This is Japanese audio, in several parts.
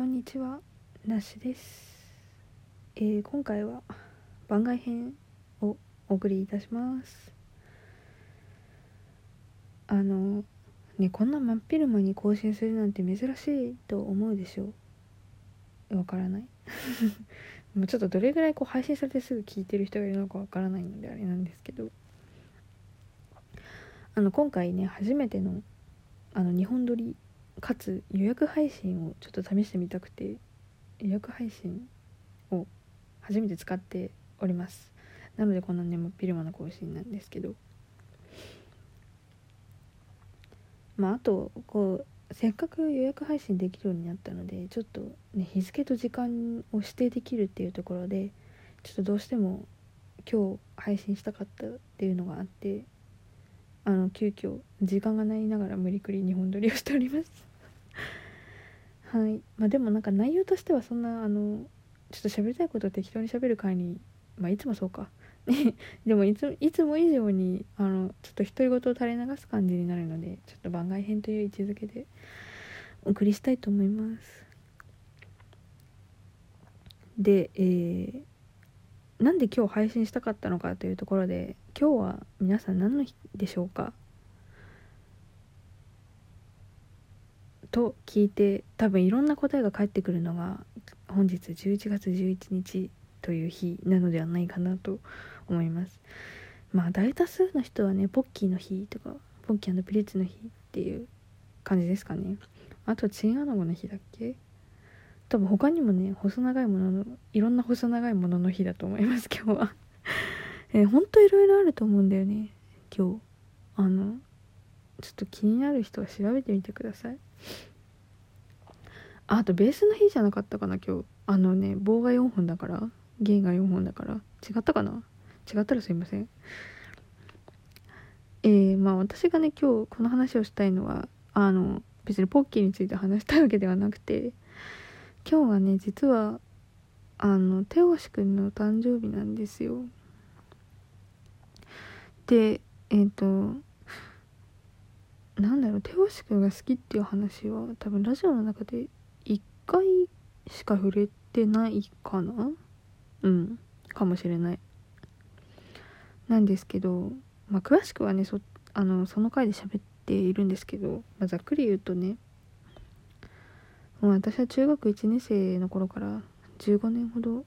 こんにちは。なしです、えー今回は番外編をお送りいたします。あのねこんな真っ昼間に更新するなんて珍しいと思うでしょう。わからない。もうちょっとどれぐらいこう配信されてすぐ聞いてる人がいるのかわからないのであれなんですけど。あの今回ね初めてのあの日本撮りかつ予約配信をちょっと試してみたくて予約配信を初めて使っております。なのでこんなね真っ昼間の更新なんですけど。まああとこうせっかく予約配信できるようになったのでちょっとね日付と時間を指定できるっていうところでちょっとどうしても今日配信したかったっていうのがあってあの急遽時間がないながら無理くり日本撮りをしております。はい。まあでもなんか内容としてはそんなあのちょっと喋りたいことを適当に喋る会にまあいつもそうか。でもいついつも以上にあのちょっと独り言を垂れ流す感じになるのでちょっと番外編という位置づけでお送りしたいと思います。でえーなんで今日配信したかったのかというところで今日は皆さん何の日でしょうか？と聞いて多分いろんな答えが返ってくるのが本日11月11日という日なのではないかなと思います。まあ大多数の人はねポッキーの日とかポッキープリッツの日っていう感じですかね。あとチンアナゴの日だっけ？多分他にもね細長いもののいろんな細長いものの日だと思います 今日は。えー、ほんといろいろあると思うんだよね今日。あのちょっと気になる人は調べてみてください。あとベースの日じゃなかったかな今日。あのね棒が4本だから。弦が4本だから。違ったかな？違ったらすいません。えー、まあ私がね今日この話をしたいのはあの別にポッキーについて話したいわけではなくて今日はね実はあの手押くんの誕生日なんですよ。でえっ、ー、となんだろう手押くんが好きっていう話は多分ラジオの中で1回しか触れてないかな？うん。かもしれない。なんですけどまあ詳しくはねそあのその回で喋っているんですけど、まあ、ざっくり言うとねもう私は中学1年生の頃から15年ほど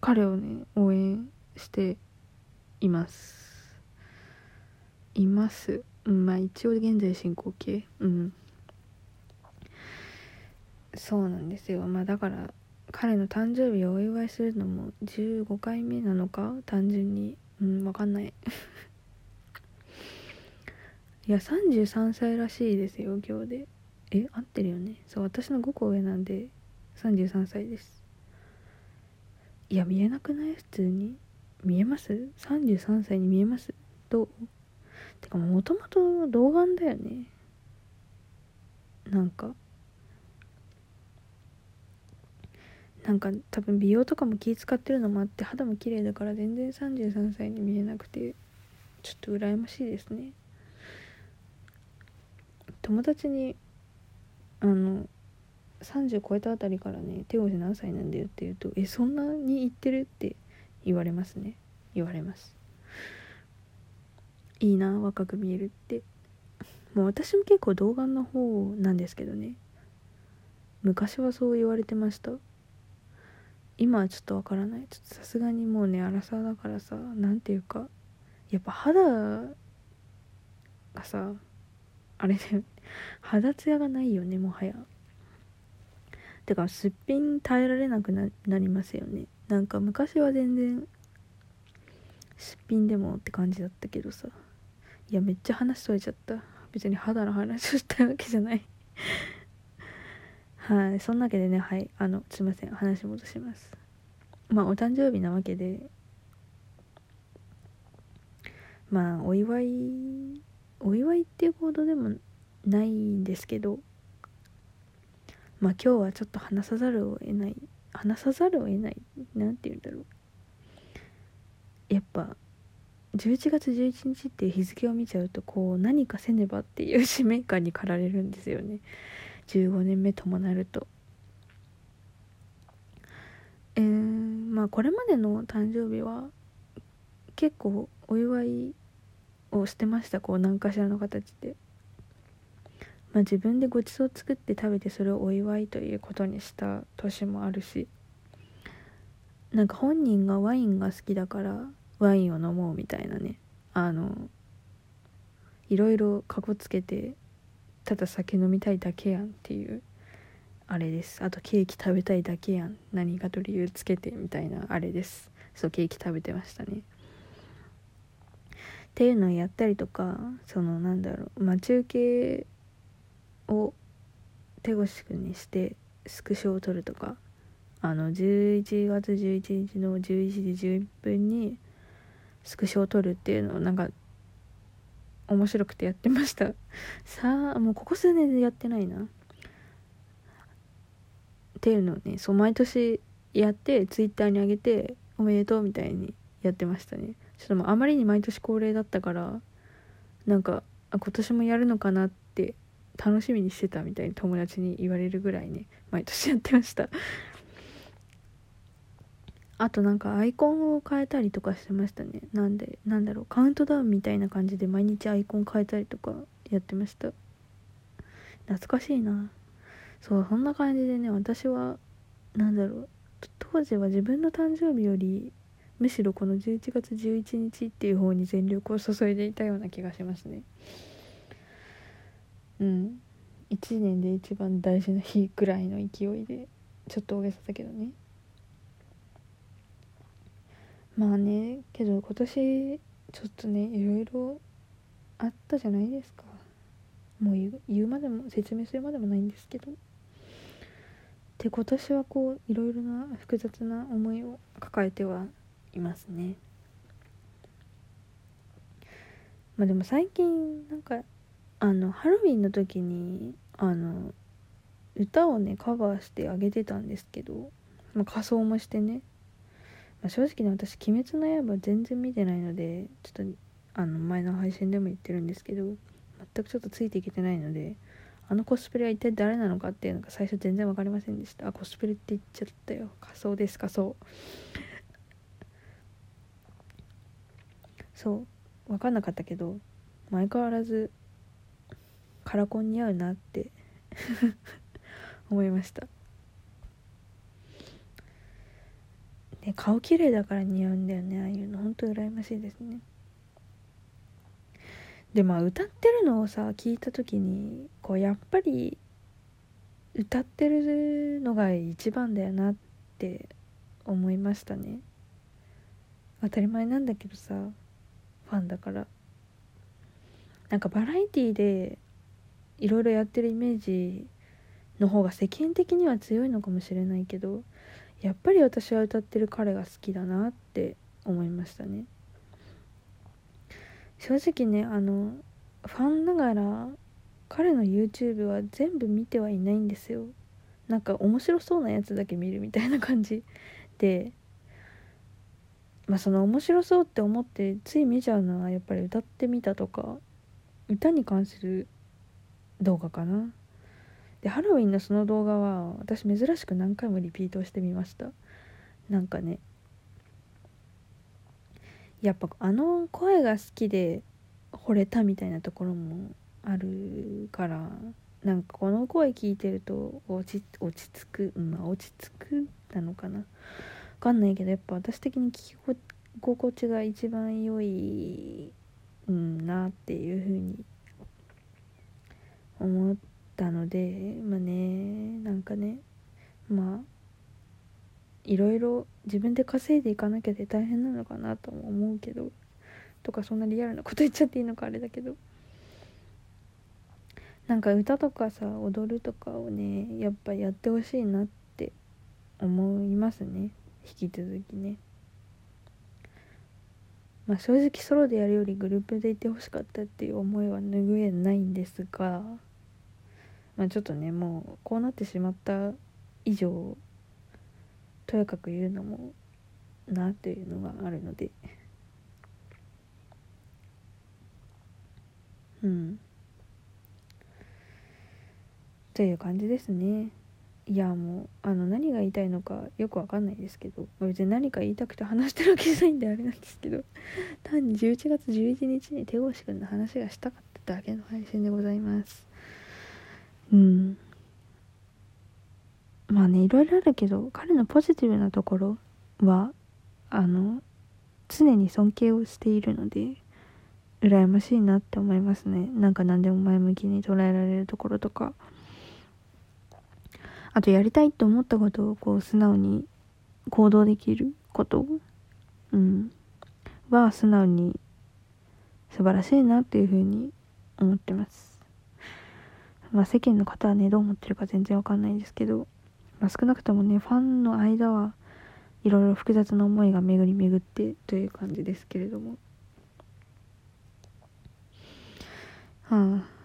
彼をね応援しています。います。うんまあ一応現在進行形。うん。そうなんですよ。まあだから彼の誕生日をお祝いするのも15回目なのか？単純に。うんわかんない。いや33歳らしいですよ今日で。え合ってるよね。そう私の5個上なんで33歳です。いや見えなくない？普通に。見えます ?33 歳に見えます？どう？てかもともと童顔だよね。なんか。なんか多分美容とかも気使ってるのもあって肌も綺麗だから全然33歳に見えなくてちょっと羨ましいですね。友達にあの30超えたあたりからね手押し何歳なんだよって言うと「えそんなに言ってる?」って言われますね。言われます。いいな若く見えるって。もう私も結構童顔の方なんですけどね。昔はそう言われてました。今はちょっとわからない。ちょっとさすがにもうね荒さだからさ何ていうか。やっぱ肌がさあれだよ肌ツヤがないよねもはや。てかすっぴん耐えられなくなりますよね。なんか昔は全然すっぴんでもって感じだったけどさ。いやめっちゃ話しとれちゃった。別に肌の話をしたいわけじゃない。はいそんなわけでねはいあのすいません。話戻します。まあお誕生日なわけでまあお祝いお祝いっていうほどでもないんですけどまあ今日はちょっと話さざるを得ない話さざるを得ないなんて言うんだろう。やっぱ11月11日っていう日付を見ちゃうとこう何かせねばっていう使命感に駆られるんですよね。15年目ともなると。えー、まあこれまでの誕生日は結構お祝いをしてましたこう何かしらの形で。まあ、自分でごちそう作って食べてそれをお祝いということにした年もあるし。なんか本人がワインが好きだからワインを飲もうみたいなね。あのいろいろかこつけてただ酒飲みたいだけやんっていうあれです。あとケーキ食べたいだけやん。何かと理由つけてみたいなあれです。そうケーキ食べてましたね。っていうのをやったりとかそのなんだろう。待ち受けを手越くんにしてスクショを撮るとか。あの11月11日の11時11分にスクショを撮るっていうのをなんか面白くてやってました。さあもうここ数年でやってないな。っていうのをねそう毎年やってツイッターに上げておめでとうみたいにやってましたね。ちょっともうあまりに毎年恒例だったからなんか今年もやるのかなって楽しみにしてたみたいに友達に言われるぐらいね毎年やってました。あとなんかアイコンを変えたりとかしてましたね。なんでなんだろうカウントダウンみたいな感じで毎日アイコン変えたりとかやってました。懐かしいな。そうそんな感じでね私はなんだろう当時は自分の誕生日よりむしろこの11月11日っていう方に全力を注いでいたような気がしますね。うん。1年で一番大事な日くらいの勢いでちょっと大げさだけどね。まあねけど今年ちょっとねいろいろあったじゃないですか。もう言うまでも説明するまでもないんですけど。で今年はこういろいろな複雑な思いを抱えてはいますね。まあでも最近なんかあのハロウィンの時にあの歌をねカバーしてあげてたんですけど、まあ、仮装もしてね、まあ、正直ね私「鬼滅の刃」全然見てないのでちょっとあの前の配信でも言ってるんですけど全くちょっとついていけてないのであのコスプレは一体誰なのかっていうのが最初全然分かりませんでした。あコスプレって言っちゃったよ。仮装です仮装。そう。分かんなかったけど相変わらずカラコン似合うなって 思いました。ね顔綺麗だから似合うんだよねああいうの。ほんと羨ましいですね。でまあ歌ってるのをさ聞いた時にこうやっぱり歌ってるのが一番だよなって思いましたね。当たり前なんだけどさファンだから。なんかバラエティーでいろいろやってるイメージの方が世間的には強いのかもしれないけどやっぱり私は歌ってる彼が好きだなって思いましたね。正直ねあのファンながら彼の YouTube は全部見てはいないんですよ。なんか面白そうなやつだけ見るみたいな感じ。でまあその面白そうって思ってつい見ちゃうのはやっぱり歌ってみたとか歌に関する動画かな。でハロウィンのその動画は私珍しく何回もリピートしてみました。なんかねやっぱあの声が好きで惚れたみたいなところもあるからなんかこの声聞いてると落ち落ち着くまあ落ち着くなのかな。分かんないけどやっぱ私的に聞き心地が一番良い、うん、なっていう風に思ってたのでまあねなんかねまあいろいろ自分で稼いでいかなきゃで大変なのかなとも思うけどとかそんなリアルなこと言っちゃっていいのかあれだけどなんか歌とかさ踊るとかをねやっぱやってほしいなって思いますね引き続きね。まあ正直ソロでやるよりグループでいてほしかったっていう思いは拭えないんですがまあ、ちょっとねもうこうなってしまった以上とやかく言うのもなっていうのがあるので。うん。という感じですね。いやもうあの何が言いたいのかよくわかんないですけど別に何か言いたくて話してるわけじゃないんであれなんですけど単に11月11日に手越くんの話がしたかっただけの配信でございます。うん。まあねいろいろあるけど彼のポジティブなところはあの常に尊敬をしているので羨ましいなって思いますね。なんか何でも前向きに捉えられるところとか。あとやりたいって思ったことをこう素直に行動できること。うん。は素直に素晴らしいなっていうふうに思ってます。まあ世間の方はねどう思ってるか全然わかんないんですけど、まあ、少なくともねファンの間はいろいろ複雑な思いが巡り巡ってという感じですけれども。はあ。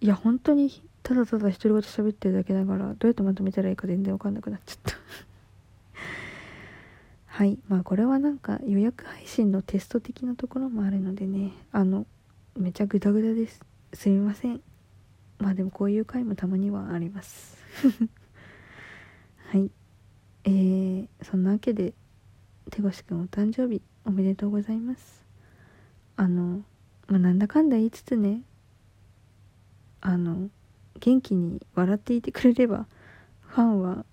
いや本当にただただ独り言喋ってるだけだからどうやってまとめたらいいか全然わかんなくなっちゃった。はい。まあこれはなんか予約配信のテスト的なところもあるのでねあのめちゃグダグダです。すみません。まあでもこういう回もたまにはあります。はい。えー、そんなわけで手越くんお誕生日おめでとうございます。あのまあなんだかんだ言いつつねあの元気に笑っていてくれればファンは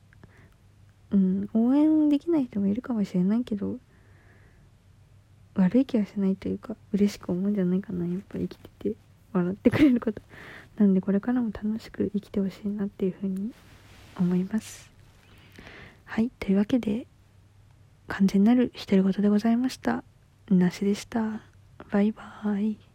うん応援できない人もいるかもしれないけど悪い気はしないというか嬉しく思うんじゃないかなやっぱ生きてて笑ってくれること。なんでこれからも楽しく生きてほしいなっていうふうに思います。はいというわけで完全なる独り言でございました。なしでした。バイバーイ。